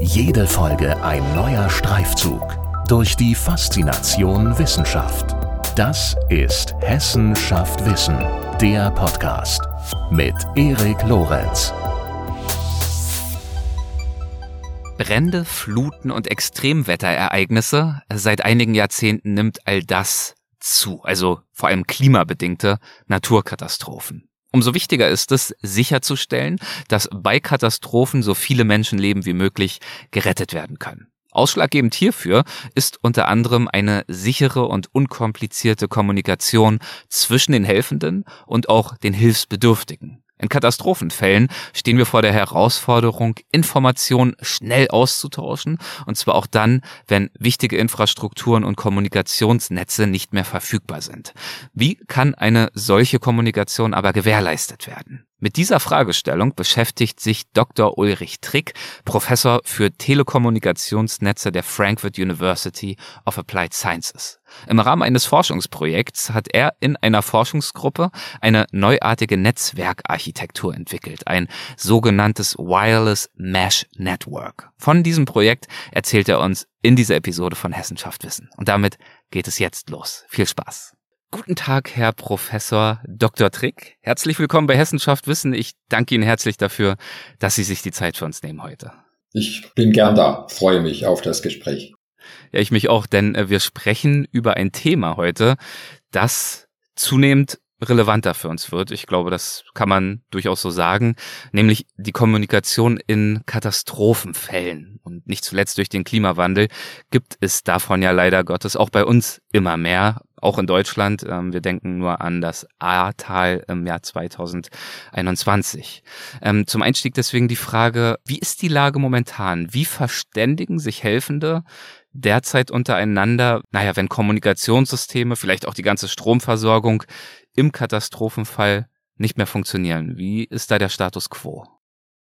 Jede Folge ein neuer Streifzug durch die Faszination Wissenschaft. Das ist Hessen schafft Wissen, der Podcast mit Erik Lorenz. Brände, Fluten und Extremwetterereignisse. Seit einigen Jahrzehnten nimmt all das zu, also vor allem klimabedingte Naturkatastrophen. Umso wichtiger ist es, sicherzustellen, dass bei Katastrophen so viele Menschenleben wie möglich gerettet werden können. Ausschlaggebend hierfür ist unter anderem eine sichere und unkomplizierte Kommunikation zwischen den Helfenden und auch den Hilfsbedürftigen. In Katastrophenfällen stehen wir vor der Herausforderung, Informationen schnell auszutauschen, und zwar auch dann, wenn wichtige Infrastrukturen und Kommunikationsnetze nicht mehr verfügbar sind. Wie kann eine solche Kommunikation aber gewährleistet werden? Mit dieser Fragestellung beschäftigt sich Dr. Ulrich Trick, Professor für Telekommunikationsnetze der Frankfurt University of Applied Sciences. Im Rahmen eines Forschungsprojekts hat er in einer Forschungsgruppe eine neuartige Netzwerkarchitektur entwickelt, ein sogenanntes Wireless Mesh Network. Von diesem Projekt erzählt er uns in dieser Episode von Hessenschaft Wissen. Und damit geht es jetzt los. Viel Spaß. Guten Tag, Herr Professor Dr. Trick. Herzlich willkommen bei Hessenschaft Wissen. Ich danke Ihnen herzlich dafür, dass Sie sich die Zeit für uns nehmen heute. Ich bin gern da, freue mich auf das Gespräch. Ja, ich mich auch, denn äh, wir sprechen über ein Thema heute, das zunehmend relevanter für uns wird. Ich glaube, das kann man durchaus so sagen, nämlich die Kommunikation in Katastrophenfällen. Und nicht zuletzt durch den Klimawandel gibt es davon ja leider Gottes auch bei uns immer mehr, auch in Deutschland. Ähm, wir denken nur an das Ahrtal im Jahr 2021. Ähm, zum Einstieg deswegen die Frage, wie ist die Lage momentan? Wie verständigen sich Helfende derzeit untereinander, naja, wenn Kommunikationssysteme, vielleicht auch die ganze Stromversorgung im Katastrophenfall nicht mehr funktionieren. Wie ist da der Status quo?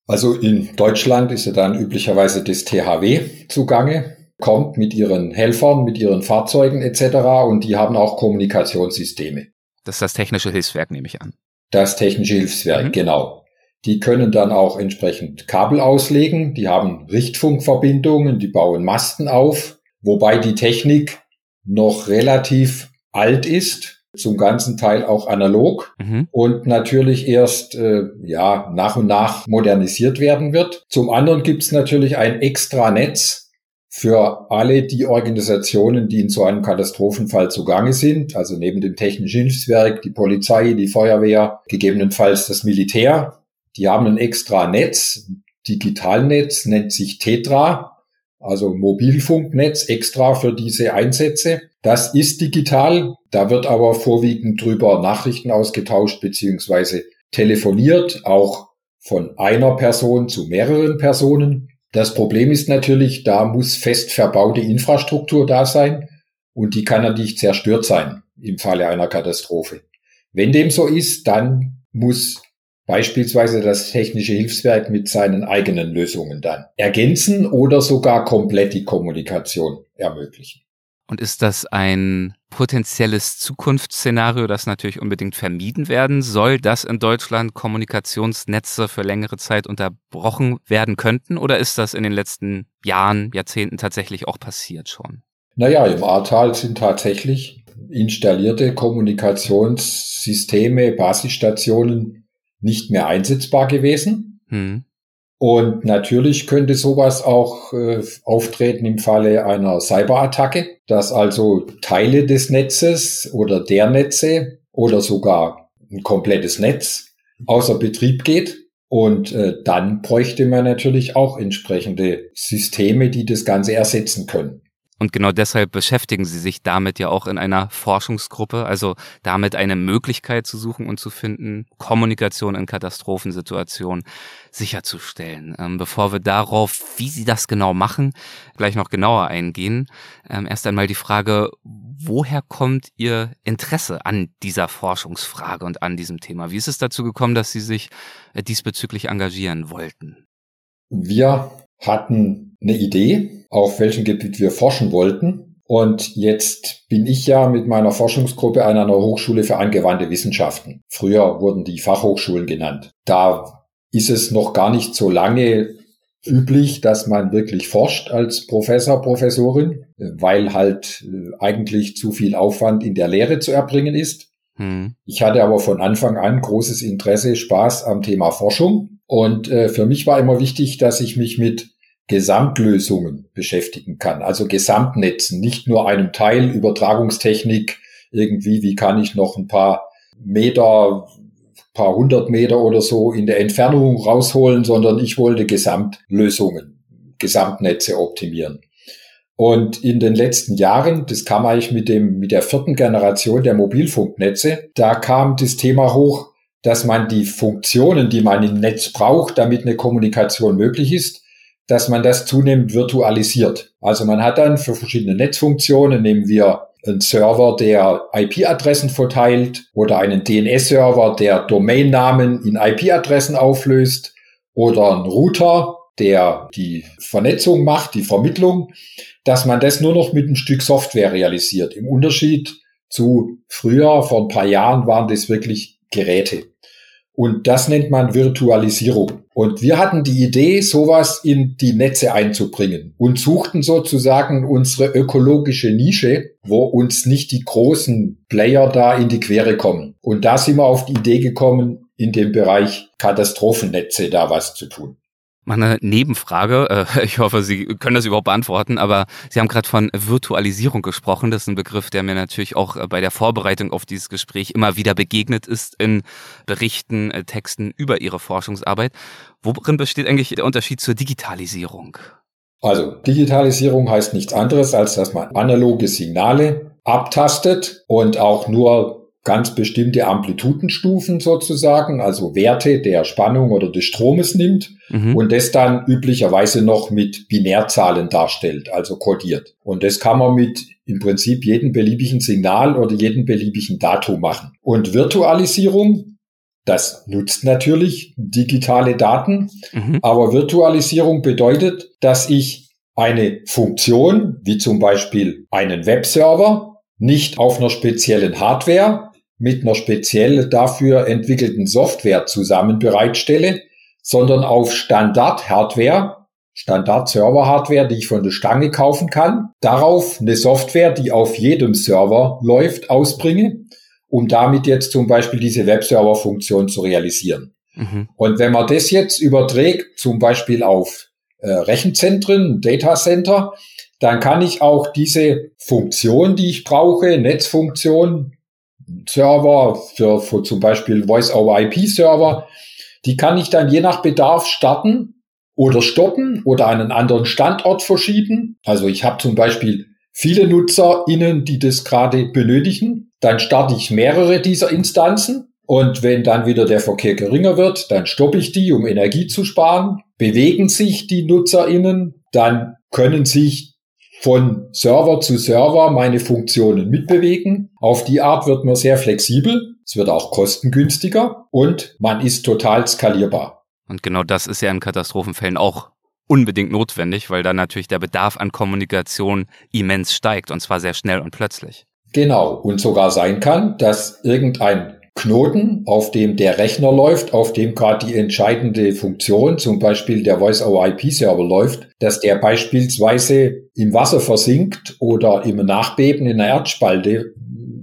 Also in Deutschland ist ja dann üblicherweise das THW zugange, kommt mit ihren Helfern, mit ihren Fahrzeugen etc. und die haben auch Kommunikationssysteme. Das ist das technische Hilfswerk, nehme ich an. Das technische Hilfswerk, mhm. genau. Die können dann auch entsprechend Kabel auslegen, die haben Richtfunkverbindungen, die bauen Masten auf, wobei die Technik noch relativ alt ist zum ganzen Teil auch analog mhm. und natürlich erst äh, ja nach und nach modernisiert werden wird. Zum anderen gibt es natürlich ein extra Netz für alle die Organisationen, die in so einem Katastrophenfall zugange sind, also neben dem Technischen Hilfswerk, die Polizei, die Feuerwehr, gegebenenfalls das Militär. Die haben ein extra Netz, Digitalnetz nennt sich Tetra, also Mobilfunknetz extra für diese Einsätze. Das ist digital, da wird aber vorwiegend drüber Nachrichten ausgetauscht beziehungsweise telefoniert, auch von einer Person zu mehreren Personen. Das Problem ist natürlich, da muss fest verbaute Infrastruktur da sein und die kann natürlich zerstört sein im Falle einer Katastrophe. Wenn dem so ist, dann muss beispielsweise das technische Hilfswerk mit seinen eigenen Lösungen dann ergänzen oder sogar komplett die Kommunikation ermöglichen. Und ist das ein potenzielles Zukunftsszenario, das natürlich unbedingt vermieden werden soll, dass in Deutschland Kommunikationsnetze für längere Zeit unterbrochen werden könnten? Oder ist das in den letzten Jahren, Jahrzehnten tatsächlich auch passiert schon? Naja, im Ahrtal sind tatsächlich installierte Kommunikationssysteme, Basisstationen nicht mehr einsetzbar gewesen. Hm. Und natürlich könnte sowas auch äh, auftreten im Falle einer Cyberattacke, dass also Teile des Netzes oder der Netze oder sogar ein komplettes Netz außer Betrieb geht. Und äh, dann bräuchte man natürlich auch entsprechende Systeme, die das Ganze ersetzen können. Und genau deshalb beschäftigen sie sich damit ja auch in einer Forschungsgruppe, also damit eine Möglichkeit zu suchen und zu finden, Kommunikation in Katastrophensituationen sicherzustellen. Ähm, bevor wir darauf, wie sie das genau machen, gleich noch genauer eingehen, ähm, erst einmal die Frage, woher kommt Ihr Interesse an dieser Forschungsfrage und an diesem Thema? Wie ist es dazu gekommen, dass Sie sich äh, diesbezüglich engagieren wollten? Wir hatten eine Idee, auf welchem Gebiet wir forschen wollten. Und jetzt bin ich ja mit meiner Forschungsgruppe an einer Hochschule für angewandte Wissenschaften. Früher wurden die Fachhochschulen genannt. Da ist es noch gar nicht so lange üblich, dass man wirklich forscht als Professor, Professorin, weil halt äh, eigentlich zu viel Aufwand in der Lehre zu erbringen ist. Hm. Ich hatte aber von Anfang an großes Interesse, Spaß am Thema Forschung. Und äh, für mich war immer wichtig, dass ich mich mit Gesamtlösungen beschäftigen kann, also Gesamtnetzen, nicht nur einem Teil Übertragungstechnik, irgendwie, wie kann ich noch ein paar Meter, paar hundert Meter oder so in der Entfernung rausholen, sondern ich wollte Gesamtlösungen, Gesamtnetze optimieren. Und in den letzten Jahren, das kam eigentlich mit dem, mit der vierten Generation der Mobilfunknetze, da kam das Thema hoch, dass man die Funktionen, die man im Netz braucht, damit eine Kommunikation möglich ist, dass man das zunehmend virtualisiert. Also man hat dann für verschiedene Netzfunktionen, nehmen wir einen Server, der IP-Adressen verteilt oder einen DNS-Server, der Domainnamen in IP-Adressen auflöst oder einen Router, der die Vernetzung macht, die Vermittlung, dass man das nur noch mit einem Stück Software realisiert. Im Unterschied zu früher, vor ein paar Jahren waren das wirklich Geräte. Und das nennt man Virtualisierung. Und wir hatten die Idee, sowas in die Netze einzubringen und suchten sozusagen unsere ökologische Nische, wo uns nicht die großen Player da in die Quere kommen. Und da sind wir auf die Idee gekommen, in dem Bereich Katastrophennetze da was zu tun. Meine Nebenfrage, äh, ich hoffe, Sie können das überhaupt beantworten, aber Sie haben gerade von Virtualisierung gesprochen. Das ist ein Begriff, der mir natürlich auch äh, bei der Vorbereitung auf dieses Gespräch immer wieder begegnet ist in Berichten, äh, Texten über Ihre Forschungsarbeit. Worin besteht eigentlich der Unterschied zur Digitalisierung? Also Digitalisierung heißt nichts anderes, als dass man analoge Signale abtastet und auch nur ganz bestimmte Amplitudenstufen sozusagen, also Werte der Spannung oder des Stromes nimmt mhm. und das dann üblicherweise noch mit Binärzahlen darstellt, also kodiert. Und das kann man mit im Prinzip jedem beliebigen Signal oder jedem beliebigen Datum machen. Und Virtualisierung, das nutzt natürlich digitale Daten, mhm. aber Virtualisierung bedeutet, dass ich eine Funktion, wie zum Beispiel einen Webserver, nicht auf einer speziellen Hardware, mit einer speziell dafür entwickelten Software zusammen bereitstelle, sondern auf Standard-Hardware, Standard-Server-Hardware, die ich von der Stange kaufen kann, darauf eine Software, die auf jedem Server läuft, ausbringe, um damit jetzt zum Beispiel diese Webserver-Funktion zu realisieren. Mhm. Und wenn man das jetzt überträgt, zum Beispiel auf äh, Rechenzentren, Data Center, dann kann ich auch diese Funktion, die ich brauche, Netzfunktion, Server, für, für zum Beispiel Voice-over-IP-Server, die kann ich dann je nach Bedarf starten oder stoppen oder einen anderen Standort verschieben. Also ich habe zum Beispiel viele NutzerInnen, die das gerade benötigen. Dann starte ich mehrere dieser Instanzen. Und wenn dann wieder der Verkehr geringer wird, dann stoppe ich die, um Energie zu sparen. Bewegen sich die NutzerInnen, dann können sich von Server zu Server meine Funktionen mitbewegen. Auf die Art wird man sehr flexibel. Es wird auch kostengünstiger und man ist total skalierbar. Und genau das ist ja in Katastrophenfällen auch unbedingt notwendig, weil dann natürlich der Bedarf an Kommunikation immens steigt und zwar sehr schnell und plötzlich. Genau. Und sogar sein kann, dass irgendein Knoten, auf dem der Rechner läuft, auf dem gerade die entscheidende Funktion, zum Beispiel der Voice-over-IP-Server läuft, dass der beispielsweise im Wasser versinkt oder im Nachbeben in einer Erdspalte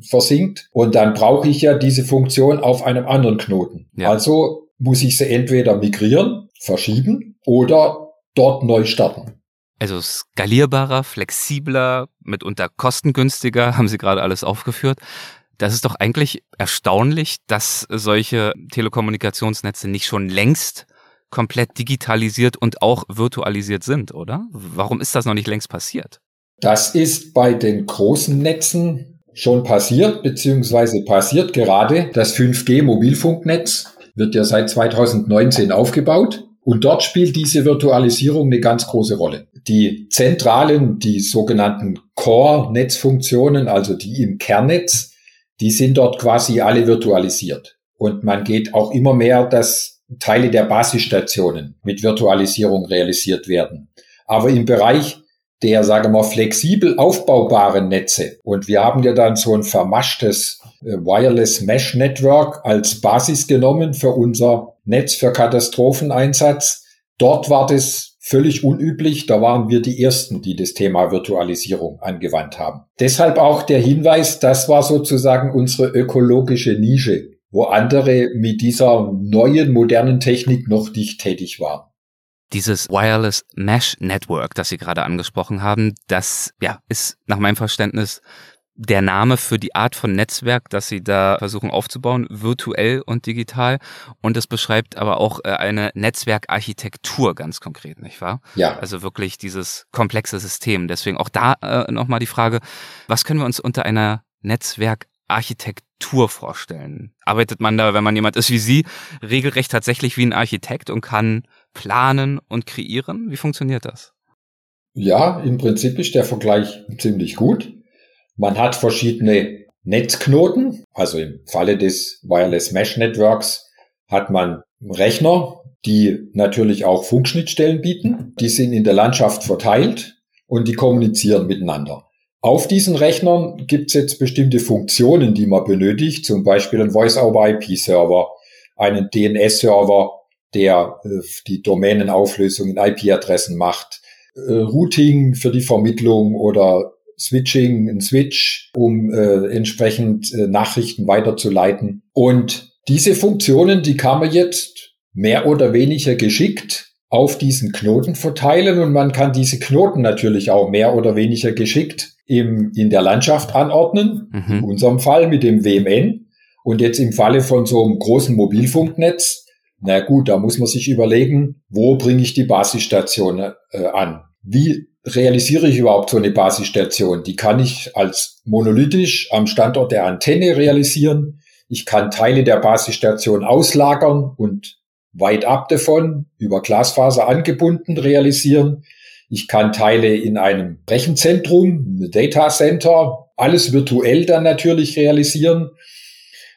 versinkt. Und dann brauche ich ja diese Funktion auf einem anderen Knoten. Ja. Also muss ich sie entweder migrieren, verschieben oder dort neu starten. Also skalierbarer, flexibler, mitunter kostengünstiger, haben Sie gerade alles aufgeführt. Das ist doch eigentlich erstaunlich, dass solche Telekommunikationsnetze nicht schon längst komplett digitalisiert und auch virtualisiert sind, oder? Warum ist das noch nicht längst passiert? Das ist bei den großen Netzen schon passiert, beziehungsweise passiert gerade. Das 5G-Mobilfunknetz wird ja seit 2019 aufgebaut. Und dort spielt diese Virtualisierung eine ganz große Rolle. Die zentralen, die sogenannten Core-Netzfunktionen, also die im Kernnetz, die sind dort quasi alle virtualisiert. Und man geht auch immer mehr, dass Teile der Basisstationen mit Virtualisierung realisiert werden. Aber im Bereich der, sagen wir, flexibel aufbaubaren Netze. Und wir haben ja dann so ein vermaschtes äh, Wireless Mesh Network als Basis genommen für unser Netz für Katastropheneinsatz. Dort war das völlig unüblich. Da waren wir die Ersten, die das Thema Virtualisierung angewandt haben. Deshalb auch der Hinweis, das war sozusagen unsere ökologische Nische, wo andere mit dieser neuen, modernen Technik noch nicht tätig waren. Dieses Wireless Mesh Network, das Sie gerade angesprochen haben, das ja, ist nach meinem Verständnis der Name für die Art von Netzwerk, das sie da versuchen aufzubauen, virtuell und digital. Und es beschreibt aber auch äh, eine Netzwerkarchitektur ganz konkret, nicht wahr? Ja. Also wirklich dieses komplexe System. Deswegen auch da äh, nochmal die Frage, was können wir uns unter einer Netzwerkarchitektur vorstellen? Arbeitet man da, wenn man jemand ist wie Sie, regelrecht tatsächlich wie ein Architekt und kann planen und kreieren? Wie funktioniert das? Ja, im Prinzip ist der Vergleich ziemlich gut. Man hat verschiedene Netzknoten, also im Falle des Wireless Mesh Networks hat man Rechner, die natürlich auch Funkschnittstellen bieten. Die sind in der Landschaft verteilt und die kommunizieren miteinander. Auf diesen Rechnern gibt es jetzt bestimmte Funktionen, die man benötigt, zum Beispiel ein Voice-over-IP-Server, einen DNS-Server, der äh, die Domänenauflösung in IP-Adressen macht, äh, Routing für die Vermittlung oder Switching, ein Switch, um äh, entsprechend äh, Nachrichten weiterzuleiten. Und diese Funktionen, die kann man jetzt mehr oder weniger geschickt auf diesen Knoten verteilen und man kann diese Knoten natürlich auch mehr oder weniger geschickt im, in der Landschaft anordnen. Mhm. In unserem Fall mit dem WMN. Und jetzt im Falle von so einem großen Mobilfunknetz, na gut, da muss man sich überlegen, wo bringe ich die Basisstation äh, an? Wie realisiere ich überhaupt so eine Basisstation? Die kann ich als monolithisch am Standort der Antenne realisieren. Ich kann Teile der Basisstation auslagern und weit ab davon über Glasfaser angebunden realisieren. Ich kann Teile in einem Rechenzentrum, Data Center, alles virtuell dann natürlich realisieren.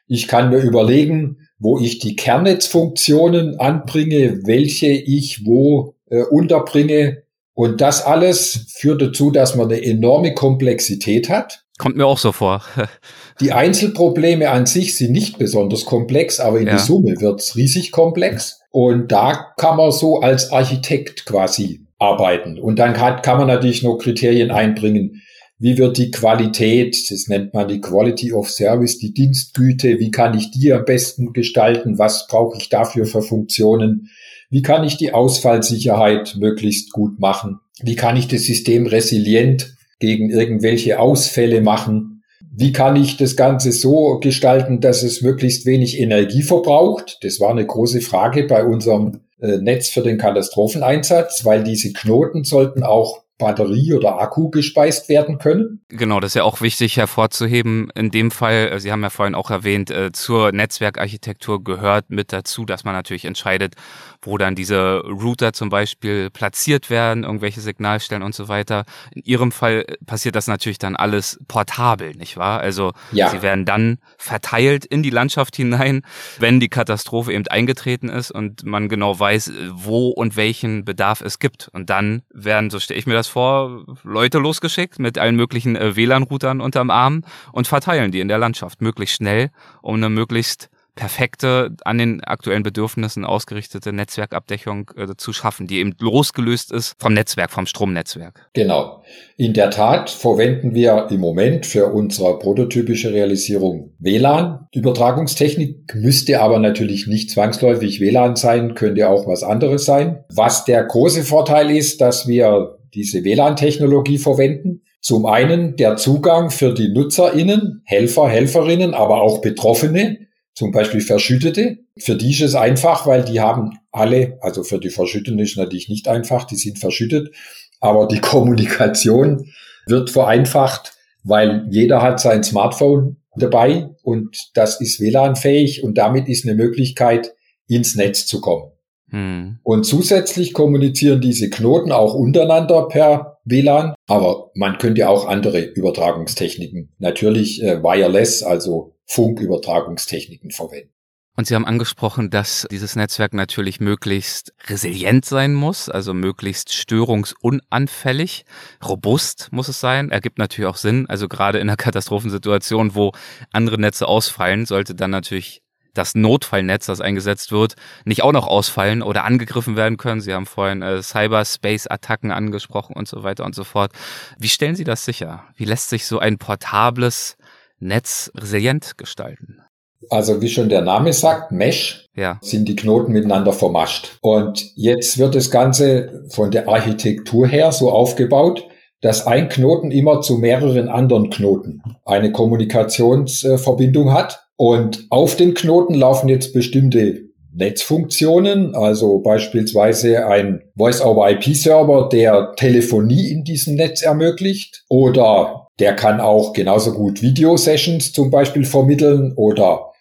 Ich kann mir überlegen, wo ich die Kernnetzfunktionen anbringe, welche ich wo äh, unterbringe. Und das alles führt dazu, dass man eine enorme Komplexität hat. Kommt mir auch so vor. die Einzelprobleme an sich sind nicht besonders komplex, aber in ja. der Summe wird's riesig komplex. Und da kann man so als Architekt quasi arbeiten. Und dann kann, kann man natürlich noch Kriterien einbringen. Wie wird die Qualität, das nennt man die Quality of Service, die Dienstgüte, wie kann ich die am besten gestalten, was brauche ich dafür für Funktionen, wie kann ich die Ausfallsicherheit möglichst gut machen? Wie kann ich das System resilient gegen irgendwelche Ausfälle machen? Wie kann ich das Ganze so gestalten, dass es möglichst wenig Energie verbraucht? Das war eine große Frage bei unserem äh, Netz für den Katastropheneinsatz, weil diese Knoten sollten auch Batterie oder Akku gespeist werden können. Genau, das ist ja auch wichtig hervorzuheben. In dem Fall, äh, Sie haben ja vorhin auch erwähnt, äh, zur Netzwerkarchitektur gehört mit dazu, dass man natürlich entscheidet, wo dann diese Router zum Beispiel platziert werden, irgendwelche Signalstellen und so weiter. In Ihrem Fall passiert das natürlich dann alles portabel, nicht wahr? Also ja. sie werden dann verteilt in die Landschaft hinein, wenn die Katastrophe eben eingetreten ist und man genau weiß, wo und welchen Bedarf es gibt. Und dann werden, so stelle ich mir das vor, Leute losgeschickt mit allen möglichen äh, WLAN-Routern unterm Arm und verteilen die in der Landschaft möglichst schnell, um eine möglichst perfekte, an den aktuellen Bedürfnissen ausgerichtete Netzwerkabdeckung äh, zu schaffen, die eben losgelöst ist vom Netzwerk, vom Stromnetzwerk. Genau. In der Tat verwenden wir im Moment für unsere prototypische Realisierung WLAN. Übertragungstechnik müsste aber natürlich nicht zwangsläufig WLAN sein, könnte auch was anderes sein. Was der große Vorteil ist, dass wir diese WLAN-Technologie verwenden. Zum einen der Zugang für die NutzerInnen, Helfer, Helferinnen, aber auch Betroffene, zum Beispiel Verschüttete. Für die ist es einfach, weil die haben alle, also für die Verschütteten ist natürlich nicht einfach, die sind verschüttet, aber die Kommunikation wird vereinfacht, weil jeder hat sein Smartphone dabei und das ist WLAN-fähig und damit ist eine Möglichkeit, ins Netz zu kommen. Hm. Und zusätzlich kommunizieren diese Knoten auch untereinander per WLAN, aber man könnte auch andere Übertragungstechniken, natürlich äh, wireless, also Funkübertragungstechniken verwenden. Und Sie haben angesprochen, dass dieses Netzwerk natürlich möglichst resilient sein muss, also möglichst störungsunanfällig. Robust muss es sein. Ergibt natürlich auch Sinn. Also gerade in einer Katastrophensituation, wo andere Netze ausfallen, sollte dann natürlich das Notfallnetz, das eingesetzt wird, nicht auch noch ausfallen oder angegriffen werden können. Sie haben vorhin äh, Cyberspace-Attacken angesprochen und so weiter und so fort. Wie stellen Sie das sicher? Wie lässt sich so ein portables Netz resilient gestalten? Also wie schon der Name sagt, Mesh, ja. sind die Knoten miteinander vermascht. Und jetzt wird das Ganze von der Architektur her so aufgebaut, dass ein Knoten immer zu mehreren anderen Knoten eine Kommunikationsverbindung hat. Und auf den Knoten laufen jetzt bestimmte Netzfunktionen, also beispielsweise ein Voice-over-IP-Server, der Telefonie in diesem Netz ermöglicht oder der kann auch genauso gut Video-Sessions zum Beispiel vermitteln oder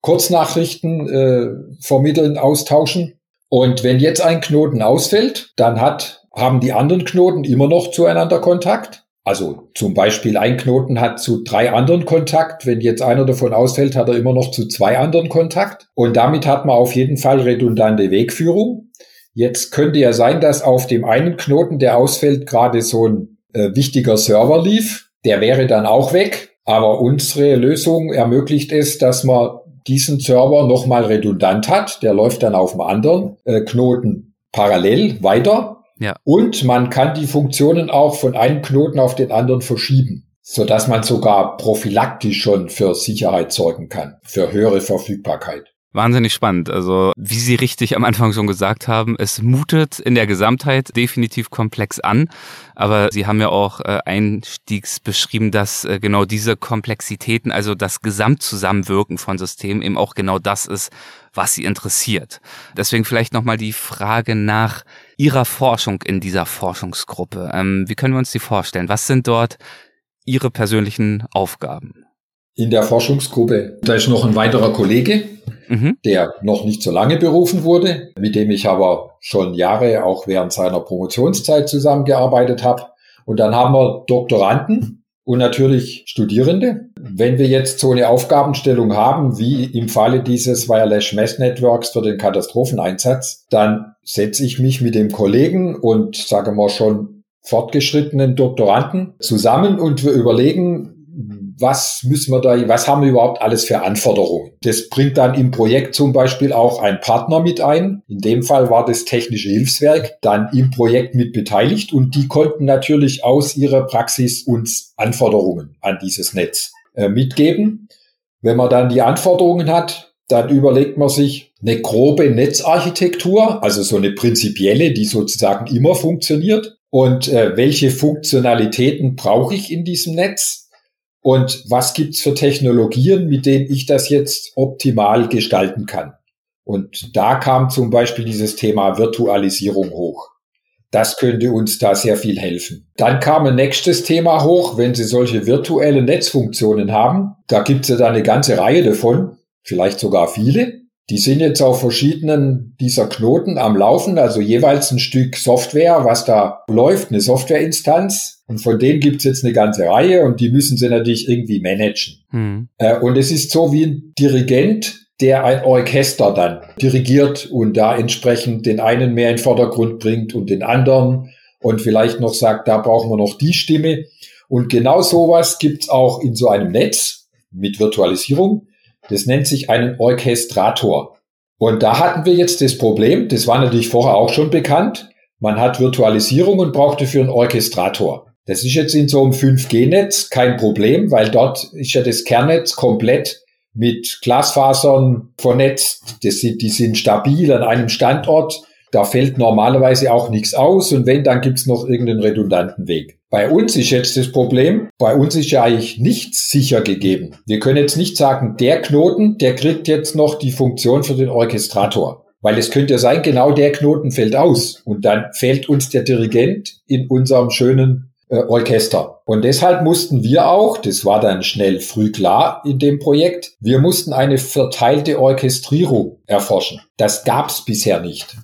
Kurznachrichten äh, vermitteln, austauschen. Und wenn jetzt ein Knoten ausfällt, dann hat, haben die anderen Knoten immer noch zueinander Kontakt. Also zum Beispiel ein Knoten hat zu drei anderen Kontakt. Wenn jetzt einer davon ausfällt, hat er immer noch zu zwei anderen Kontakt. Und damit hat man auf jeden Fall redundante Wegführung. Jetzt könnte ja sein, dass auf dem einen Knoten, der ausfällt, gerade so ein äh, wichtiger Server lief. Der wäre dann auch weg. Aber unsere Lösung ermöglicht es, dass man diesen Server nochmal redundant hat. Der läuft dann auf einem anderen äh, Knoten parallel weiter. Ja. Und man kann die Funktionen auch von einem Knoten auf den anderen verschieben, so dass man sogar prophylaktisch schon für Sicherheit sorgen kann, für höhere Verfügbarkeit. Wahnsinnig spannend. Also, wie Sie richtig am Anfang schon gesagt haben, es mutet in der Gesamtheit definitiv komplex an. Aber Sie haben ja auch äh, einstiegs beschrieben, dass äh, genau diese Komplexitäten, also das Gesamtzusammenwirken von Systemen eben auch genau das ist, was Sie interessiert. Deswegen vielleicht nochmal die Frage nach Ihrer Forschung in dieser Forschungsgruppe. Ähm, wie können wir uns die vorstellen? Was sind dort Ihre persönlichen Aufgaben? In der Forschungsgruppe, da ist noch ein weiterer Kollege, mhm. der noch nicht so lange berufen wurde, mit dem ich aber schon Jahre auch während seiner Promotionszeit zusammengearbeitet habe. Und dann haben wir Doktoranden und natürlich Studierende. Wenn wir jetzt so eine Aufgabenstellung haben, wie im Falle dieses Wireless Mesh Networks für den Katastropheneinsatz, dann setze ich mich mit dem Kollegen und sage mal schon fortgeschrittenen Doktoranden zusammen und wir überlegen, was müssen wir da, was haben wir überhaupt alles für Anforderungen? Das bringt dann im Projekt zum Beispiel auch ein Partner mit ein. In dem Fall war das Technische Hilfswerk dann im Projekt mit beteiligt und die konnten natürlich aus ihrer Praxis uns Anforderungen an dieses Netz äh, mitgeben. Wenn man dann die Anforderungen hat, dann überlegt man sich eine grobe Netzarchitektur, also so eine prinzipielle, die sozusagen immer funktioniert. Und äh, welche Funktionalitäten brauche ich in diesem Netz? Und was gibt's für Technologien, mit denen ich das jetzt optimal gestalten kann. Und da kam zum Beispiel dieses Thema Virtualisierung hoch. Das könnte uns da sehr viel helfen. Dann kam ein nächstes Thema hoch, wenn Sie solche virtuelle Netzfunktionen haben. Da gibt's ja da eine ganze Reihe davon, vielleicht sogar viele. Die sind jetzt auf verschiedenen dieser Knoten am Laufen, also jeweils ein Stück Software, was da läuft, eine Softwareinstanz. Und von denen gibt's jetzt eine ganze Reihe und die müssen sie natürlich irgendwie managen. Mhm. und es ist so wie ein Dirigent, der ein Orchester dann dirigiert und da entsprechend den einen mehr in den Vordergrund bringt und den anderen und vielleicht noch sagt, da brauchen wir noch die Stimme. Und genau sowas gibt's auch in so einem Netz mit Virtualisierung. Das nennt sich einen Orchestrator. Und da hatten wir jetzt das Problem, das war natürlich vorher auch schon bekannt, man hat Virtualisierung und braucht dafür einen Orchestrator. Das ist jetzt in so einem 5G-Netz kein Problem, weil dort ist ja das Kernnetz komplett mit Glasfasern vernetzt. Das sind, die sind stabil an einem Standort. Da fällt normalerweise auch nichts aus und wenn, dann gibt's noch irgendeinen redundanten Weg. Bei uns ist jetzt das Problem, bei uns ist ja eigentlich nichts sicher gegeben. Wir können jetzt nicht sagen, der Knoten, der kriegt jetzt noch die Funktion für den Orchestrator. Weil es könnte ja sein, genau der Knoten fällt aus und dann fehlt uns der Dirigent in unserem schönen äh, Orchester. Und deshalb mussten wir auch, das war dann schnell früh klar in dem Projekt, wir mussten eine verteilte Orchestrierung erforschen. Das gab's bisher nicht.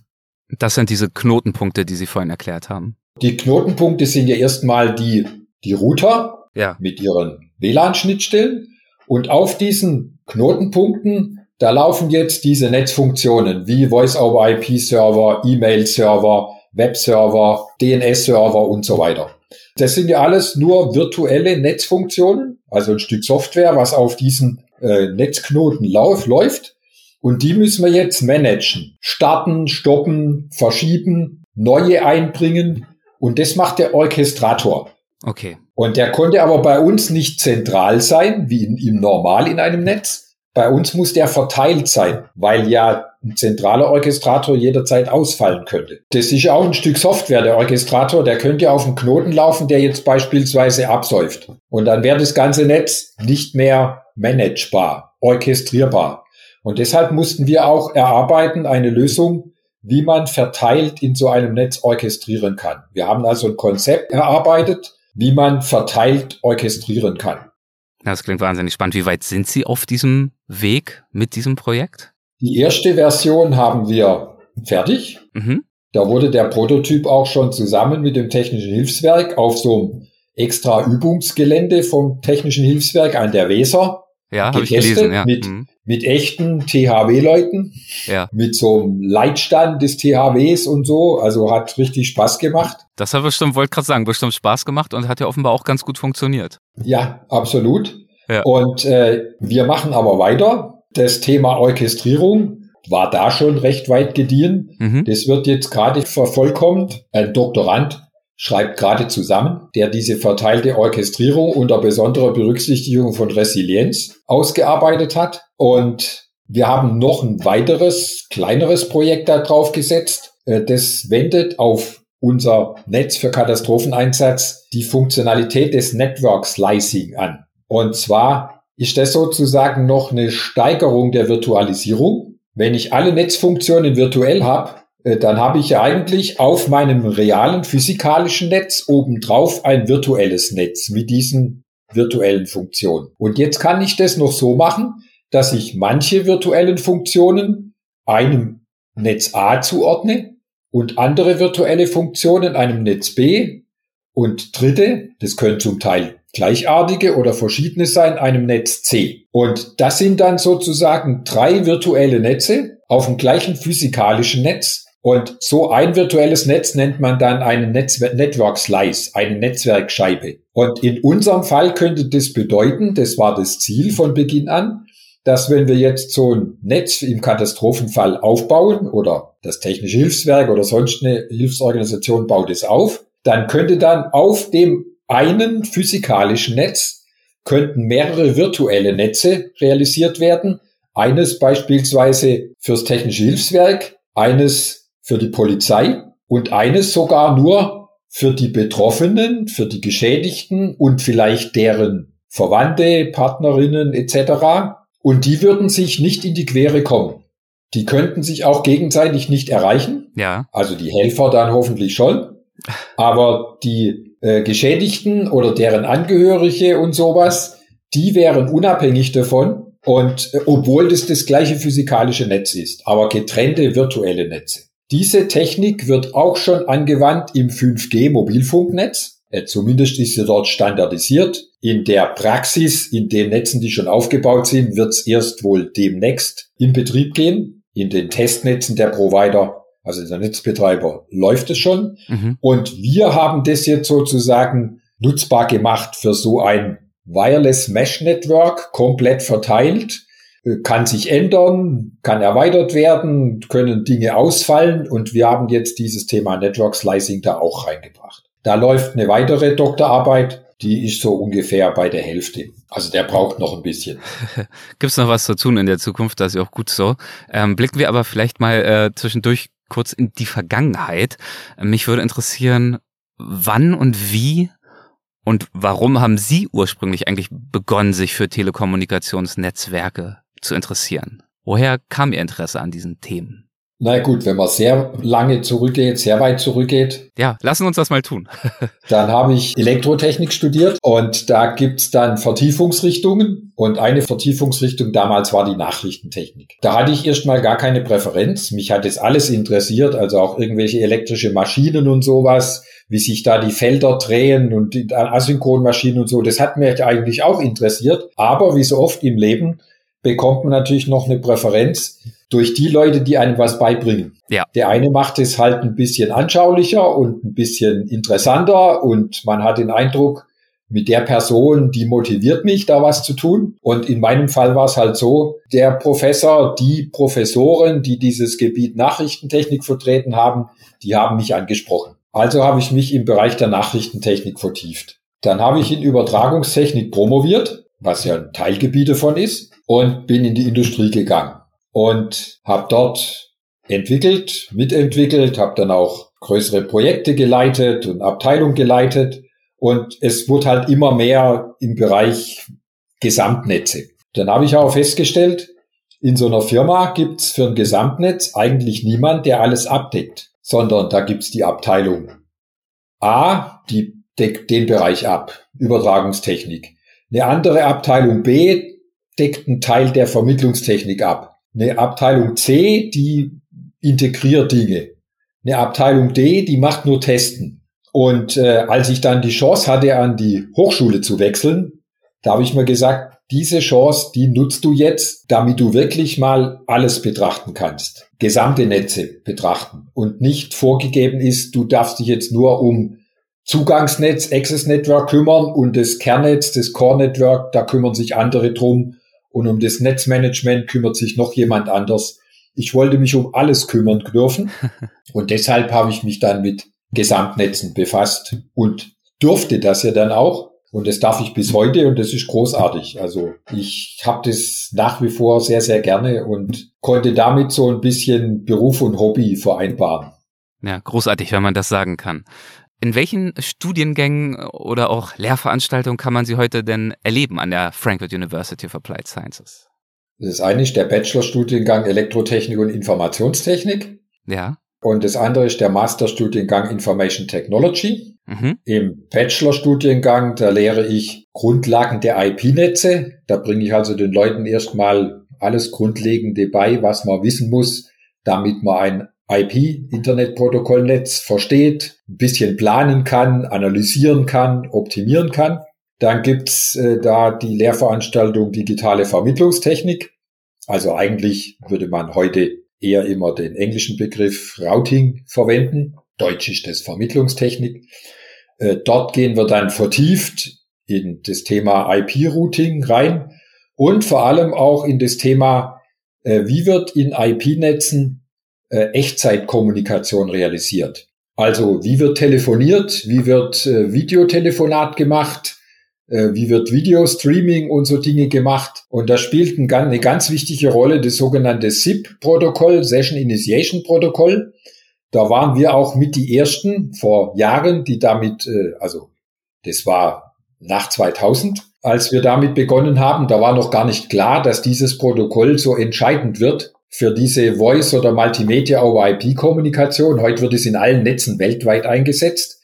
Das sind diese Knotenpunkte, die Sie vorhin erklärt haben. Die Knotenpunkte sind ja erstmal die, die Router ja. mit ihren WLAN-Schnittstellen. Und auf diesen Knotenpunkten, da laufen jetzt diese Netzfunktionen wie Voice-over-IP-Server, E-Mail-Server, Web-Server, DNS-Server und so weiter. Das sind ja alles nur virtuelle Netzfunktionen, also ein Stück Software, was auf diesen äh, Netzknoten lauf, läuft. Und die müssen wir jetzt managen. Starten, stoppen, verschieben, neue einbringen. Und das macht der Orchestrator. Okay. Und der konnte aber bei uns nicht zentral sein, wie in, im Normal in einem Netz. Bei uns muss der verteilt sein, weil ja ein zentraler Orchestrator jederzeit ausfallen könnte. Das ist ja auch ein Stück Software. Der Orchestrator, der könnte auf einen Knoten laufen, der jetzt beispielsweise absäuft. Und dann wäre das ganze Netz nicht mehr managebar, orchestrierbar. Und deshalb mussten wir auch erarbeiten eine Lösung, wie man verteilt in so einem Netz orchestrieren kann. Wir haben also ein Konzept erarbeitet, wie man verteilt orchestrieren kann. Das klingt wahnsinnig spannend. Wie weit sind Sie auf diesem Weg mit diesem Projekt? Die erste Version haben wir fertig. Mhm. Da wurde der Prototyp auch schon zusammen mit dem Technischen Hilfswerk auf so einem extra Übungsgelände vom Technischen Hilfswerk an der Weser ja, habe ich gelesen, ja. Mit, mhm. mit echten THW-Leuten, ja. mit so einem Leitstand des THWs und so. Also hat richtig Spaß gemacht. Das hat bestimmt, wollte gerade sagen, bestimmt Spaß gemacht und hat ja offenbar auch ganz gut funktioniert. Ja, absolut. Ja. Und äh, wir machen aber weiter. Das Thema Orchestrierung war da schon recht weit gediehen. Mhm. Das wird jetzt gerade vervollkommt. Ein Doktorand schreibt gerade zusammen, der diese verteilte Orchestrierung unter besonderer Berücksichtigung von Resilienz ausgearbeitet hat. Und wir haben noch ein weiteres, kleineres Projekt da drauf gesetzt. Äh, das wendet auf unser Netz für Katastropheneinsatz die Funktionalität des Network Slicing an. Und zwar ist das sozusagen noch eine Steigerung der Virtualisierung. Wenn ich alle Netzfunktionen virtuell habe, äh, dann habe ich ja eigentlich auf meinem realen physikalischen Netz obendrauf ein virtuelles Netz mit diesen virtuellen Funktionen. Und jetzt kann ich das noch so machen, dass ich manche virtuellen Funktionen einem Netz A zuordne und andere virtuelle Funktionen einem Netz B und dritte, das können zum Teil gleichartige oder verschiedene sein, einem Netz C. Und das sind dann sozusagen drei virtuelle Netze auf dem gleichen physikalischen Netz, und so ein virtuelles Netz nennt man dann einen Netzwer Network Slice, eine Netzwerkscheibe. Und in unserem Fall könnte das bedeuten, das war das Ziel von Beginn an, dass wenn wir jetzt so ein Netz im Katastrophenfall aufbauen oder das Technische Hilfswerk oder sonst eine Hilfsorganisation baut es auf, dann könnte dann auf dem einen physikalischen Netz könnten mehrere virtuelle Netze realisiert werden. Eines beispielsweise fürs Technische Hilfswerk, eines für die Polizei und eines sogar nur für die Betroffenen, für die Geschädigten und vielleicht deren Verwandte, Partnerinnen etc. Und die würden sich nicht in die Quere kommen. Die könnten sich auch gegenseitig nicht erreichen. Ja. Also die Helfer dann hoffentlich schon. Aber die äh, Geschädigten oder deren Angehörige und sowas, die wären unabhängig davon. Und äh, obwohl das das gleiche physikalische Netz ist, aber getrennte virtuelle Netze. Diese Technik wird auch schon angewandt im 5G-Mobilfunknetz. Äh, zumindest ist sie dort standardisiert. In der Praxis, in den Netzen, die schon aufgebaut sind, wird es erst wohl demnächst in Betrieb gehen. In den Testnetzen der Provider, also der Netzbetreiber, läuft es schon. Mhm. Und wir haben das jetzt sozusagen nutzbar gemacht für so ein Wireless Mesh Network, komplett verteilt kann sich ändern, kann erweitert werden, können Dinge ausfallen und wir haben jetzt dieses Thema Network Slicing da auch reingebracht. Da läuft eine weitere Doktorarbeit, die ist so ungefähr bei der Hälfte. Also der braucht noch ein bisschen. Gibt es noch was zu tun in der Zukunft? Das ist auch gut so. Ähm, blicken wir aber vielleicht mal äh, zwischendurch kurz in die Vergangenheit. Mich würde interessieren, wann und wie und warum haben Sie ursprünglich eigentlich begonnen, sich für Telekommunikationsnetzwerke zu interessieren. Woher kam Ihr Interesse an diesen Themen? Na gut, wenn man sehr lange zurückgeht, sehr weit zurückgeht. Ja, lassen uns das mal tun. dann habe ich Elektrotechnik studiert und da gibt's dann Vertiefungsrichtungen und eine Vertiefungsrichtung damals war die Nachrichtentechnik. Da hatte ich erstmal gar keine Präferenz. Mich hat es alles interessiert, also auch irgendwelche elektrische Maschinen und sowas, wie sich da die Felder drehen und die Asynchronmaschinen und so. Das hat mich eigentlich auch interessiert. Aber wie so oft im Leben, bekommt man natürlich noch eine Präferenz durch die Leute, die einem was beibringen. Ja. Der eine macht es halt ein bisschen anschaulicher und ein bisschen interessanter und man hat den Eindruck, mit der Person, die motiviert mich, da was zu tun. Und in meinem Fall war es halt so, der Professor, die Professoren, die dieses Gebiet Nachrichtentechnik vertreten haben, die haben mich angesprochen. Also habe ich mich im Bereich der Nachrichtentechnik vertieft. Dann habe ich in Übertragungstechnik promoviert, was ja ein Teilgebiet davon ist, und bin in die Industrie gegangen und habe dort entwickelt, mitentwickelt, habe dann auch größere Projekte geleitet und Abteilung geleitet und es wurde halt immer mehr im Bereich Gesamtnetze. Dann habe ich auch festgestellt, in so einer Firma gibt's für ein Gesamtnetz eigentlich niemand, der alles abdeckt, sondern da gibt's die Abteilung A, die deckt den Bereich ab, Übertragungstechnik. Eine andere Abteilung B deckt einen Teil der Vermittlungstechnik ab. Eine Abteilung C, die integriert Dinge. Eine Abteilung D, die macht nur Testen. Und äh, als ich dann die Chance hatte, an die Hochschule zu wechseln, da habe ich mir gesagt, diese Chance, die nutzt du jetzt, damit du wirklich mal alles betrachten kannst. Gesamte Netze betrachten und nicht vorgegeben ist, du darfst dich jetzt nur um Zugangsnetz, Access Network kümmern und das Kernnetz, das Core Network, da kümmern sich andere drum und um das Netzmanagement kümmert sich noch jemand anders. Ich wollte mich um alles kümmern dürfen und deshalb habe ich mich dann mit Gesamtnetzen befasst und durfte das ja dann auch. Und das darf ich bis heute und das ist großartig. Also ich habe das nach wie vor sehr, sehr gerne und konnte damit so ein bisschen Beruf und Hobby vereinbaren. Ja, großartig, wenn man das sagen kann. In welchen Studiengängen oder auch Lehrveranstaltungen kann man sie heute denn erleben an der Frankfurt University of Applied Sciences? Das eine ist der Bachelorstudiengang Elektrotechnik und Informationstechnik. Ja. Und das andere ist der Masterstudiengang Information Technology. Mhm. Im Bachelorstudiengang, da lehre ich Grundlagen der IP-Netze. Da bringe ich also den Leuten erstmal alles Grundlegende bei, was man wissen muss, damit man ein IP-Internetprotokollnetz versteht, ein bisschen planen kann, analysieren kann, optimieren kann. Dann gibt's äh, da die Lehrveranstaltung Digitale Vermittlungstechnik. Also eigentlich würde man heute eher immer den englischen Begriff Routing verwenden. Deutsch ist das Vermittlungstechnik. Äh, dort gehen wir dann vertieft in das Thema IP-Routing rein und vor allem auch in das Thema, äh, wie wird in IP-Netzen äh, Echtzeitkommunikation realisiert. Also wie wird telefoniert, wie wird Videotelefonat gemacht, äh, wie wird Video-Streaming und so Dinge gemacht. Und da spielt eine ganz wichtige Rolle das sogenannte SIP-Protokoll, Session Initiation Protokoll. Da waren wir auch mit die ersten vor Jahren, die damit, äh, also das war nach 2000, als wir damit begonnen haben. Da war noch gar nicht klar, dass dieses Protokoll so entscheidend wird für diese Voice- oder Multimedia-over-IP-Kommunikation. Heute wird es in allen Netzen weltweit eingesetzt.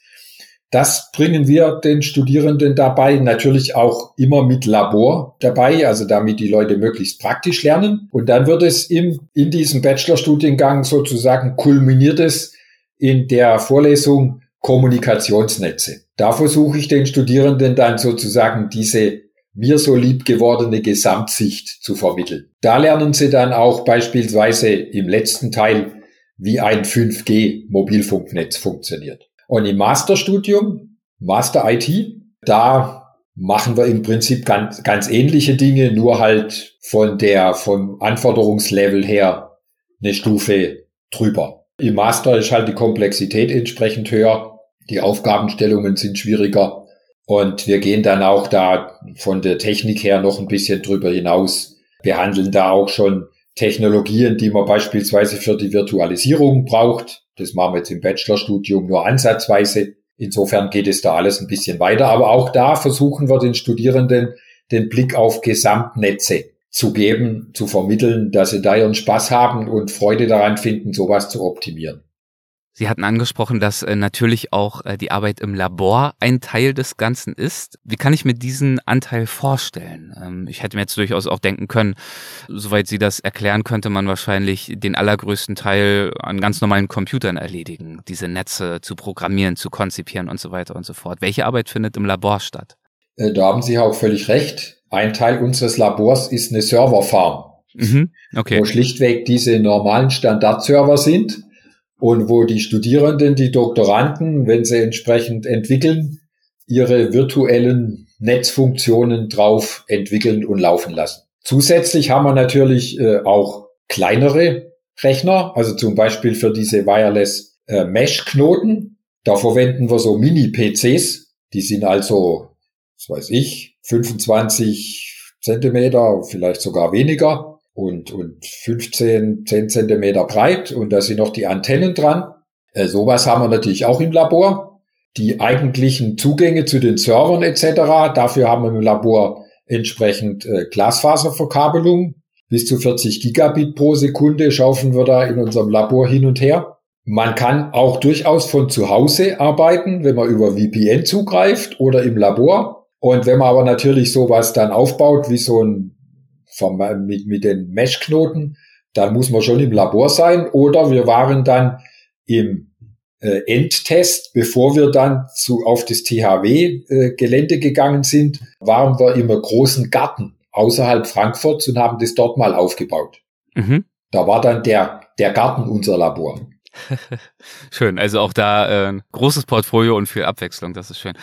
Das bringen wir den Studierenden dabei, natürlich auch immer mit Labor dabei, also damit die Leute möglichst praktisch lernen. Und dann wird es im, in diesem Bachelorstudiengang sozusagen kulminiert es in der Vorlesung Kommunikationsnetze. Da versuche ich den Studierenden dann sozusagen diese mir so lieb gewordene Gesamtsicht zu vermitteln. Da lernen sie dann auch beispielsweise im letzten Teil, wie ein 5G Mobilfunknetz funktioniert. Und im Masterstudium, Master IT, da machen wir im Prinzip ganz, ganz ähnliche Dinge, nur halt von der, vom Anforderungslevel her eine Stufe drüber. Im Master ist halt die Komplexität entsprechend höher, die Aufgabenstellungen sind schwieriger und wir gehen dann auch da von der Technik her noch ein bisschen drüber hinaus, behandeln da auch schon Technologien, die man beispielsweise für die Virtualisierung braucht, das machen wir jetzt im Bachelorstudium nur ansatzweise. Insofern geht es da alles ein bisschen weiter. Aber auch da versuchen wir den Studierenden den Blick auf Gesamtnetze zu geben, zu vermitteln, dass sie da ihren Spaß haben und Freude daran finden, sowas zu optimieren. Sie hatten angesprochen, dass äh, natürlich auch äh, die Arbeit im Labor ein Teil des Ganzen ist. Wie kann ich mir diesen Anteil vorstellen? Ähm, ich hätte mir jetzt durchaus auch denken können, soweit Sie das erklären, könnte man wahrscheinlich den allergrößten Teil an ganz normalen Computern erledigen, diese Netze zu programmieren, zu konzipieren und so weiter und so fort. Welche Arbeit findet im Labor statt? Äh, da haben Sie auch völlig recht. Ein Teil unseres Labors ist eine Serverfarm, mhm, okay. wo schlichtweg diese normalen Standardserver sind und wo die Studierenden, die Doktoranden, wenn sie entsprechend entwickeln, ihre virtuellen Netzfunktionen drauf entwickeln und laufen lassen. Zusätzlich haben wir natürlich äh, auch kleinere Rechner, also zum Beispiel für diese Wireless äh, Mesh-Knoten. Da verwenden wir so Mini-PCs. Die sind also, was weiß ich, 25 Zentimeter, vielleicht sogar weniger und, und 15, 10 Zentimeter breit und da sind noch die Antennen dran. Äh, sowas haben wir natürlich auch im Labor. Die eigentlichen Zugänge zu den Servern etc., dafür haben wir im Labor entsprechend äh, Glasfaserverkabelung. Bis zu 40 Gigabit pro Sekunde schaufeln wir da in unserem Labor hin und her. Man kann auch durchaus von zu Hause arbeiten, wenn man über VPN zugreift oder im Labor. Und wenn man aber natürlich sowas dann aufbaut, wie so ein vom, mit, mit den Meshknoten, dann muss man schon im Labor sein oder wir waren dann im äh, Endtest, bevor wir dann zu, auf das THW-Gelände äh, gegangen sind, waren wir im großen Garten außerhalb Frankfurts und haben das dort mal aufgebaut. Mhm. Da war dann der, der Garten unser Labor. schön, also auch da äh, großes Portfolio und viel Abwechslung, das ist schön.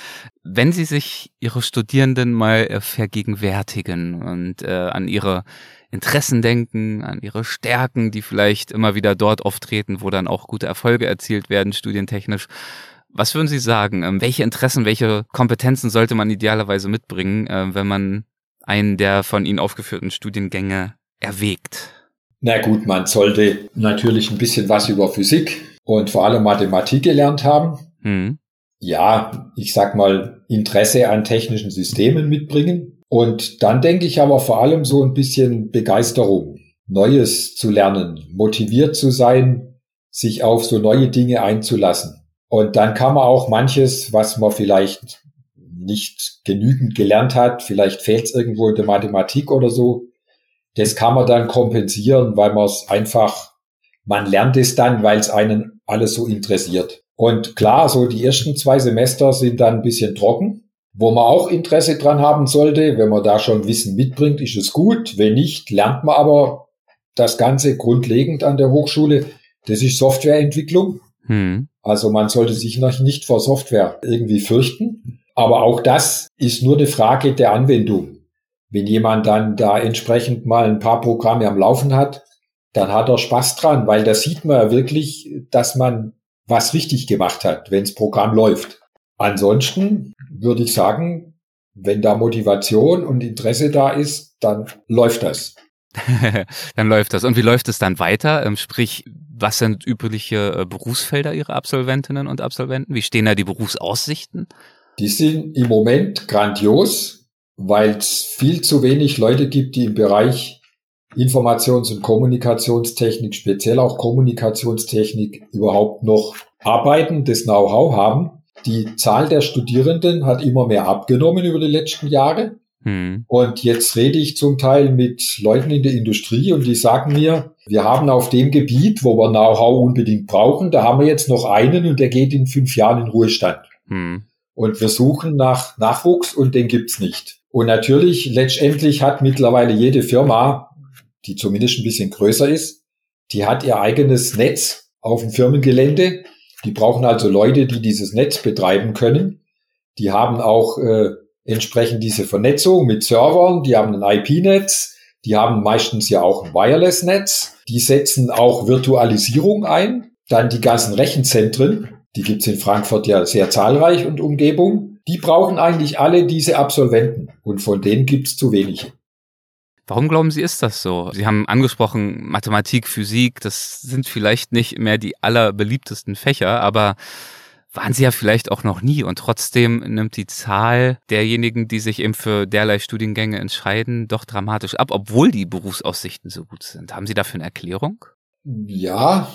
Wenn Sie sich Ihre Studierenden mal äh, vergegenwärtigen und äh, an ihre Interessen denken, an ihre Stärken, die vielleicht immer wieder dort auftreten, wo dann auch gute Erfolge erzielt werden, studientechnisch. Was würden Sie sagen? Ähm, welche Interessen, welche Kompetenzen sollte man idealerweise mitbringen, äh, wenn man einen der von Ihnen aufgeführten Studiengänge erwägt? Na gut, man sollte natürlich ein bisschen was über Physik und vor allem Mathematik gelernt haben. Mhm. Ja, ich sag mal, Interesse an technischen Systemen mitbringen. Und dann denke ich aber vor allem so ein bisschen Begeisterung, Neues zu lernen, motiviert zu sein, sich auf so neue Dinge einzulassen. Und dann kann man auch manches, was man vielleicht nicht genügend gelernt hat, vielleicht fehlt es irgendwo in der Mathematik oder so, das kann man dann kompensieren, weil man es einfach, man lernt es dann, weil es einen alles so interessiert. Und klar, so die ersten zwei Semester sind dann ein bisschen trocken, wo man auch Interesse dran haben sollte. Wenn man da schon Wissen mitbringt, ist es gut. Wenn nicht, lernt man aber das Ganze grundlegend an der Hochschule. Das ist Softwareentwicklung. Hm. Also man sollte sich noch nicht vor Software irgendwie fürchten. Aber auch das ist nur eine Frage der Anwendung. Wenn jemand dann da entsprechend mal ein paar Programme am Laufen hat, dann hat er Spaß dran, weil da sieht man ja wirklich, dass man was richtig gemacht hat, wenn das Programm läuft. Ansonsten würde ich sagen, wenn da Motivation und Interesse da ist, dann läuft das. dann läuft das. Und wie läuft es dann weiter? Ähm, sprich, was sind übliche äh, Berufsfelder Ihrer Absolventinnen und Absolventen? Wie stehen da die Berufsaussichten? Die sind im Moment grandios weil es viel zu wenig Leute gibt, die im Bereich Informations- und Kommunikationstechnik, speziell auch Kommunikationstechnik, überhaupt noch arbeiten, das Know-how haben. Die Zahl der Studierenden hat immer mehr abgenommen über die letzten Jahre. Hm. Und jetzt rede ich zum Teil mit Leuten in der Industrie und die sagen mir, wir haben auf dem Gebiet, wo wir Know-how unbedingt brauchen, da haben wir jetzt noch einen und der geht in fünf Jahren in Ruhestand. Hm. Und wir suchen nach Nachwuchs und den gibt's nicht. Und natürlich, letztendlich hat mittlerweile jede Firma, die zumindest ein bisschen größer ist, die hat ihr eigenes Netz auf dem Firmengelände. Die brauchen also Leute, die dieses Netz betreiben können. Die haben auch äh, entsprechend diese Vernetzung mit Servern, die haben ein IP-Netz, die haben meistens ja auch ein Wireless-Netz, die setzen auch Virtualisierung ein, dann die ganzen Rechenzentren, die gibt's in Frankfurt ja sehr zahlreich und Umgebung die brauchen eigentlich alle diese Absolventen und von denen gibt es zu wenige. Warum glauben Sie, ist das so? Sie haben angesprochen, Mathematik, Physik, das sind vielleicht nicht mehr die allerbeliebtesten Fächer, aber waren sie ja vielleicht auch noch nie und trotzdem nimmt die Zahl derjenigen, die sich eben für derlei Studiengänge entscheiden, doch dramatisch ab, obwohl die Berufsaussichten so gut sind. Haben Sie dafür eine Erklärung? Ja,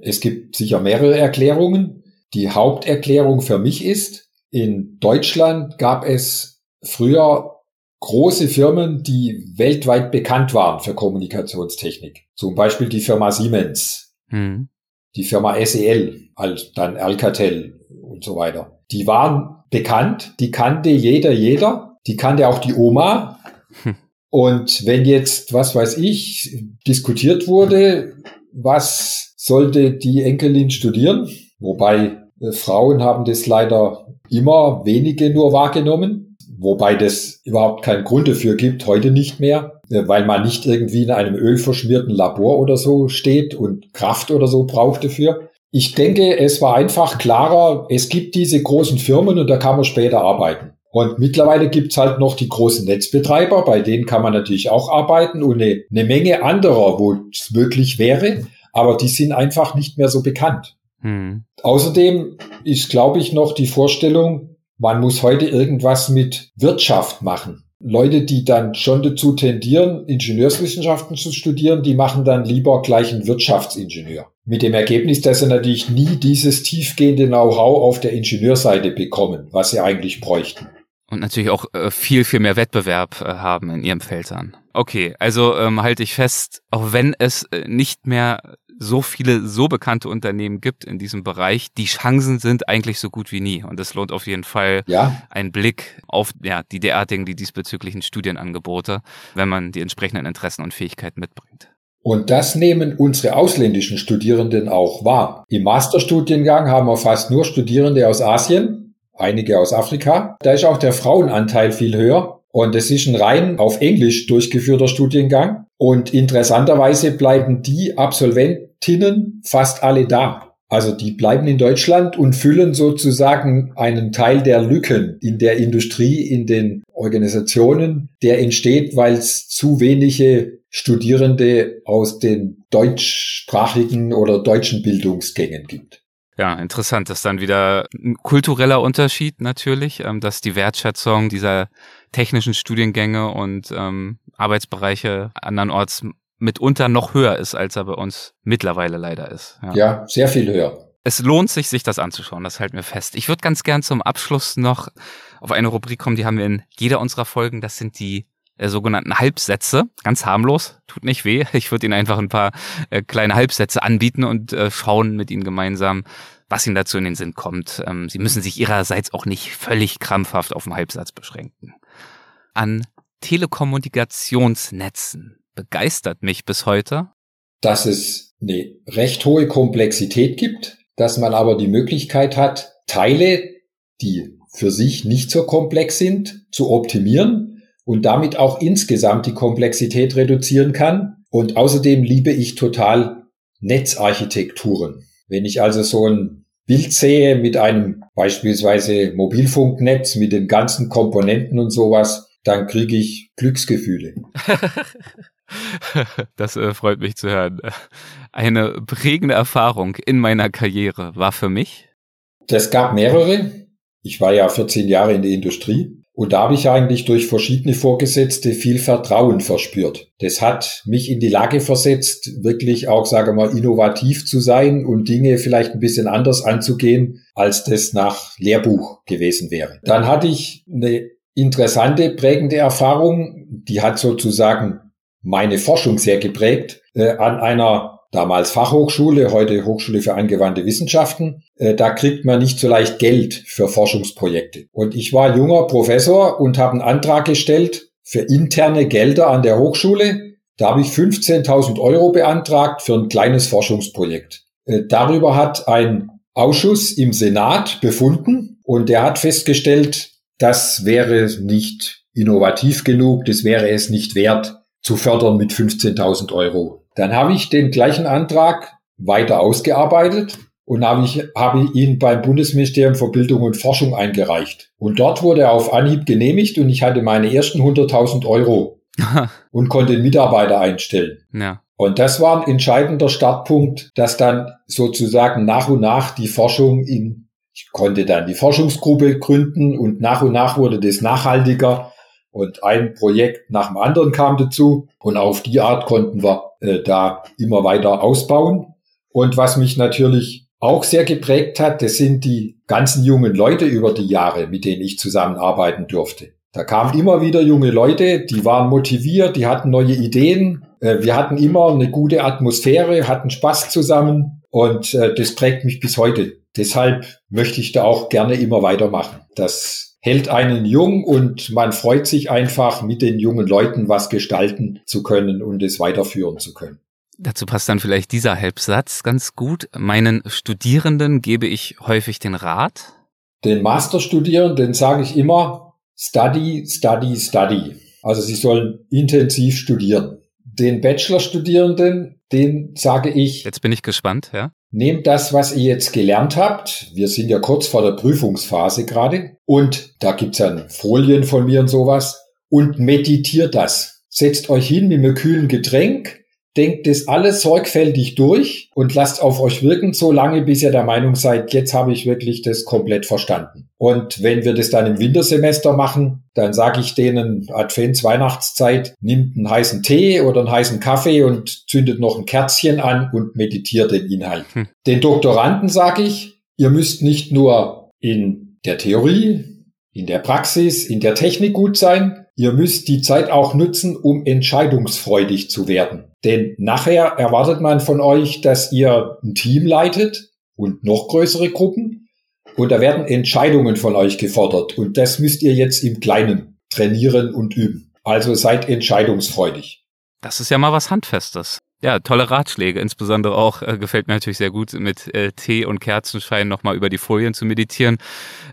es gibt sicher mehrere Erklärungen. Die Haupterklärung für mich ist, in Deutschland gab es früher große Firmen, die weltweit bekannt waren für Kommunikationstechnik. Zum Beispiel die Firma Siemens, hm. die Firma SEL, dann Alcatel und so weiter. Die waren bekannt, die kannte jeder, jeder. Die kannte auch die Oma. Hm. Und wenn jetzt, was weiß ich, diskutiert wurde, was sollte die Enkelin studieren? Wobei Äh, Frauen haben das leider immer wenige nur wahrgenommen, wobei das überhaupt keinen Grund dafür gibt, heute nicht mehr, äh, weil man nicht irgendwie in einem ölverschmierten Labor oder so steht und Kraft oder so braucht dafür. Ich denke, es war einfach klarer, es gibt diese großen Firmen und da kann man später arbeiten. Und mittlerweile gibt's halt noch die großen Netzbetreiber, bei denen kann man natürlich auch arbeiten und eine, eine Menge anderer, wo es möglich wäre, aber die sind einfach nicht mehr so bekannt. Hm. Außerdem ist, glaube ich, noch die Vorstellung, man muss heute irgendwas mit Wirtschaft machen. Leute, die dann schon dazu tendieren, Ingenieurswissenschaften zu studieren, die machen dann lieber gleich einen Wirtschaftsingenieur. Mit dem Ergebnis, dass sie natürlich nie dieses tiefgehende Know-how auf der Ingenieurseite bekommen, was sie eigentlich bräuchten. Und natürlich auch äh, viel, viel mehr Wettbewerb äh, haben in ihrem Feld dann. Okay, also ähm, halte ich fest, auch wenn es äh, nicht mehr so viele so bekannte Unternehmen gibt in diesem Bereich, die Chancen sind eigentlich so gut wie nie. Und es lohnt auf jeden Fall ja. einen Blick auf ja, die derartigen, die diesbezüglichen Studienangebote, wenn man die entsprechenden Interessen und Fähigkeiten mitbringt. Und das nehmen unsere ausländischen Studierenden auch wahr. Im Masterstudiengang haben wir fast nur Studierende aus Asien, einige aus Afrika. Da ist auch der Frauenanteil viel höher. Und es ist ein rein auf Englisch durchgeführter Studiengang. Und interessanterweise bleiben die Absolventinnen fast alle da. Also die bleiben in Deutschland und füllen sozusagen einen Teil der Lücken in der Industrie, in den Organisationen, der entsteht, weil es zu wenige Studierende aus den deutschsprachigen oder deutschen Bildungsgängen gibt. Ja, interessant. Das ist dann wieder ein kultureller Unterschied natürlich, ähm, dass die Wertschätzung dieser technischen Studiengänge und ähm, Arbeitsbereiche andernorts mitunter noch höher ist, als er bei uns mittlerweile leider ist. Ja, ja sehr viel höher. Es lohnt sich, sich das anzuschauen, das halten wir fest. Ich würde ganz gern zum Abschluss noch auf eine Rubrik kommen, die haben wir in jeder unserer Folgen. Das sind die äh, sogenannten Halbsätze. Ganz harmlos, tut nicht weh. Ich würde Ihnen einfach ein paar äh, kleine Halbsätze anbieten und äh, schauen mit Ihnen gemeinsam, was Ihnen dazu in den Sinn kommt. Ähm, Sie müssen sich Ihrerseits auch nicht völlig krampfhaft auf den Halbsatz beschränken. An Telekommunikationsnetzen begeistert mich bis heute. Dass es eine recht hohe Komplexität gibt, dass man aber die Möglichkeit hat, Teile, die für sich nicht so komplex sind, zu optimieren und damit auch insgesamt die Komplexität reduzieren kann. Und außerdem liebe ich total Netzarchitekturen. Wenn ich also so ein Bild sehe mit einem beispielsweise Mobilfunknetz mit den ganzen Komponenten und sowas, dann kriege ich Glücksgefühle. Das äh, freut mich zu hören. Eine prägende Erfahrung in meiner Karriere war für mich. Das gab mehrere. Ich war ja 14 Jahre in der Industrie und da habe ich eigentlich durch verschiedene Vorgesetzte viel Vertrauen verspürt. Das hat mich in die Lage versetzt, wirklich auch, sage mal, innovativ zu sein und Dinge vielleicht ein bisschen anders anzugehen, als das nach Lehrbuch gewesen wäre. Dann hatte ich eine interessante, prägende Erfahrung, die hat sozusagen meine Forschung sehr geprägt, äh, an einer damals Fachhochschule, heute Hochschule für angewandte Wissenschaften. Äh, da kriegt man nicht so leicht Geld für Forschungsprojekte. Und ich war junger Professor und habe einen Antrag gestellt für interne Gelder an der Hochschule. Da habe ich 15.000 Euro beantragt für ein kleines Forschungsprojekt. Äh, darüber hat ein Ausschuss im Senat befunden und der hat festgestellt, das wäre nicht innovativ genug, das wäre es nicht wert zu fördern mit 15.000 Euro. Dann habe ich den gleichen Antrag weiter ausgearbeitet und habe ich habe ihn beim Bundesministerium für Bildung und Forschung eingereicht. Und dort wurde er auf Anhieb genehmigt und ich hatte meine ersten 100.000 Euro und konnte einen Mitarbeiter einstellen. Ja. Und das war ein entscheidender Startpunkt, dass dann sozusagen nach und nach die Forschung in ich konnte dann die Forschungsgruppe gründen und nach und nach wurde das nachhaltiger und ein Projekt nach dem anderen kam dazu und auf die Art konnten wir äh, da immer weiter ausbauen. Und was mich natürlich auch sehr geprägt hat, das sind die ganzen jungen Leute über die Jahre, mit denen ich zusammenarbeiten durfte. Da kamen immer wieder junge Leute, die waren motiviert, die hatten neue Ideen. Äh, wir hatten immer eine gute Atmosphäre, hatten Spaß zusammen und äh, das prägt mich bis heute. Deshalb möchte ich da auch gerne immer weitermachen. Das hält einen jung und man freut sich einfach, mit den jungen Leuten was gestalten zu können und es weiterführen zu können. Dazu passt dann vielleicht dieser Halbsatz ganz gut. Meinen Studierenden gebe ich häufig den Rat. Den Masterstudierenden sage ich immer, study, study, study. Also sie sollen intensiv studieren. Den Bachelorstudierenden, den sage ich. Jetzt bin ich gespannt, ja. Nehmt das, was ihr jetzt gelernt habt. Wir sind ja kurz vor der Prüfungsphase gerade. Und da gibt's dann Folien von mir und sowas. Und meditiert das. Setzt euch hin mit einem kühlen Getränk, denkt das alles sorgfältig durch und lasst auf euch wirken, so lange, bis ihr der Meinung seid, jetzt habe ich wirklich das komplett verstanden. Und wenn wir das dann im Wintersemester machen, dann sage ich denen, Advents, Weihnachtszeit, nimmt einen heißen Tee oder einen heißen Kaffee und zündet noch ein Kerzchen an und meditiert den Inhalt. Hm. Den Doktoranden sage ich, ihr müsst nicht nur in der Theorie, in der Praxis, in der Technik gut sein, ihr müsst die Zeit auch nutzen, um entscheidungsfreudig zu werden. Denn nachher erwartet man von euch, dass ihr ein Team leitet und noch größere Gruppen. Und da werden Entscheidungen von euch gefordert. Und das müsst ihr jetzt im Kleinen trainieren und üben. Also seid entscheidungsfreudig. Das ist ja mal was Handfestes. Ja, tolle Ratschläge. Insbesondere auch äh, gefällt mir natürlich sehr gut, mit äh, Tee und Kerzenschein nochmal über die Folien zu meditieren.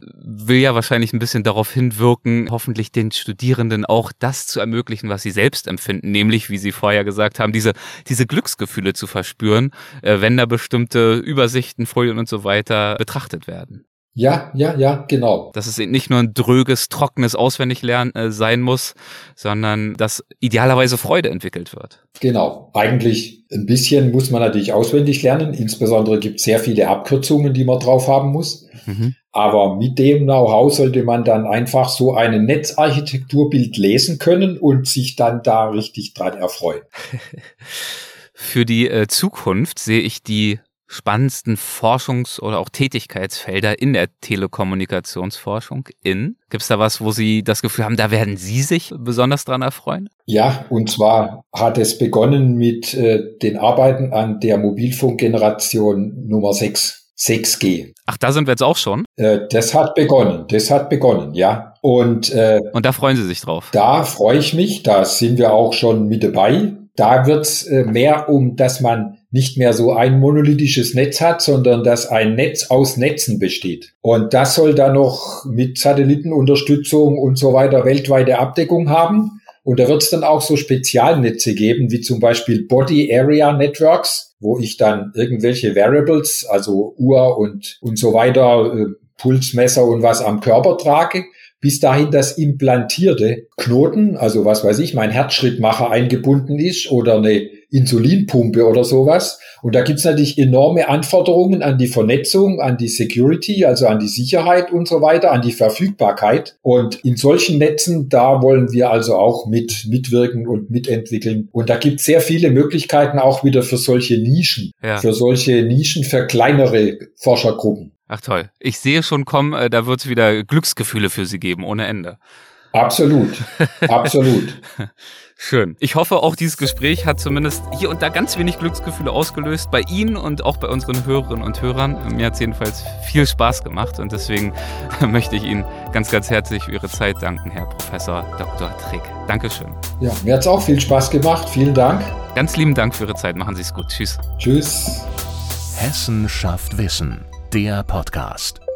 Will ja wahrscheinlich ein bisschen darauf hinwirken, hoffentlich den Studierenden auch das zu ermöglichen, was sie selbst empfinden, nämlich, wie Sie vorher gesagt haben, diese, diese Glücksgefühle zu verspüren, äh, wenn da bestimmte Übersichten, Folien und so weiter betrachtet werden. Ja, ja, ja, genau. Dass es nicht nur ein dröges, trockenes Auswendiglernen äh, sein muss, sondern dass idealerweise Freude entwickelt wird. Genau. Eigentlich ein bisschen muss man natürlich auswendig lernen. Insbesondere gibt es sehr viele Abkürzungen, die man drauf haben muss. Mhm. Aber mit dem Know-how sollte man dann einfach so ein Netzarchitekturbild lesen können und sich dann da richtig dran erfreuen. Für die äh, Zukunft sehe ich die spannendsten Forschungs- oder auch Tätigkeitsfelder in der Telekommunikationsforschung in? Gibt es da was, wo Sie das Gefühl haben, da werden Sie sich besonders dran erfreuen? Ja, und zwar hat es begonnen mit äh, den Arbeiten an der Mobilfunkgeneration Nummer 6. 6G. Ach, da sind wir jetzt auch schon? Äh, das hat begonnen, das hat begonnen, ja. Und, äh, und da freuen Sie sich drauf? Da freue ich mich, da sind wir auch schon mit dabei. Da wird es äh, mehr um, dass man nicht mehr so ein monolithisches Netz hat, sondern dass ein Netz aus Netzen besteht. Und das soll dann noch mit Satellitenunterstützung und so weiter weltweite Abdeckung haben. Und da wird es dann auch so Spezialnetze geben, wie zum Beispiel Body Area Networks, wo ich dann irgendwelche Variables, also Uhr und, und so weiter, äh, Pulsmesser und was am Körper trage bis dahin das implantierte Knoten, also was weiß ich, mein Herzschrittmacher eingebunden ist oder eine Insulinpumpe oder sowas. Und da gibt's natürlich enorme Anforderungen an die Vernetzung, an die Security, also an die Sicherheit und so weiter, an die Verfügbarkeit. Und in solchen Netzen, da wollen wir also auch mit mitwirken und mitentwickeln. Und da gibt's sehr viele Möglichkeiten auch wieder für solche Nischen, ja. für solche Nischen für kleinere Forschergruppen. Ach toll. Ich sehe schon kommen, äh, da wird es wieder Glücksgefühle für Sie geben, ohne Ende. Absolut. Absolut. Schön. Ich hoffe, auch dieses Gespräch hat zumindest hier und da ganz wenig Glücksgefühle ausgelöst bei Ihnen und auch bei unseren Hörerinnen und Hörern. Mir hat es jedenfalls viel Spaß gemacht und deswegen möchte ich Ihnen ganz, ganz herzlich für Ihre Zeit danken, Herr Professor Dr. Trick. Dankeschön. Ja, mir hat es auch viel Spaß gemacht. Vielen Dank. Ganz lieben Dank für Ihre Zeit. Machen Sie es gut. Tschüss. Tschüss. Hessen schafft Wissen der Podcast.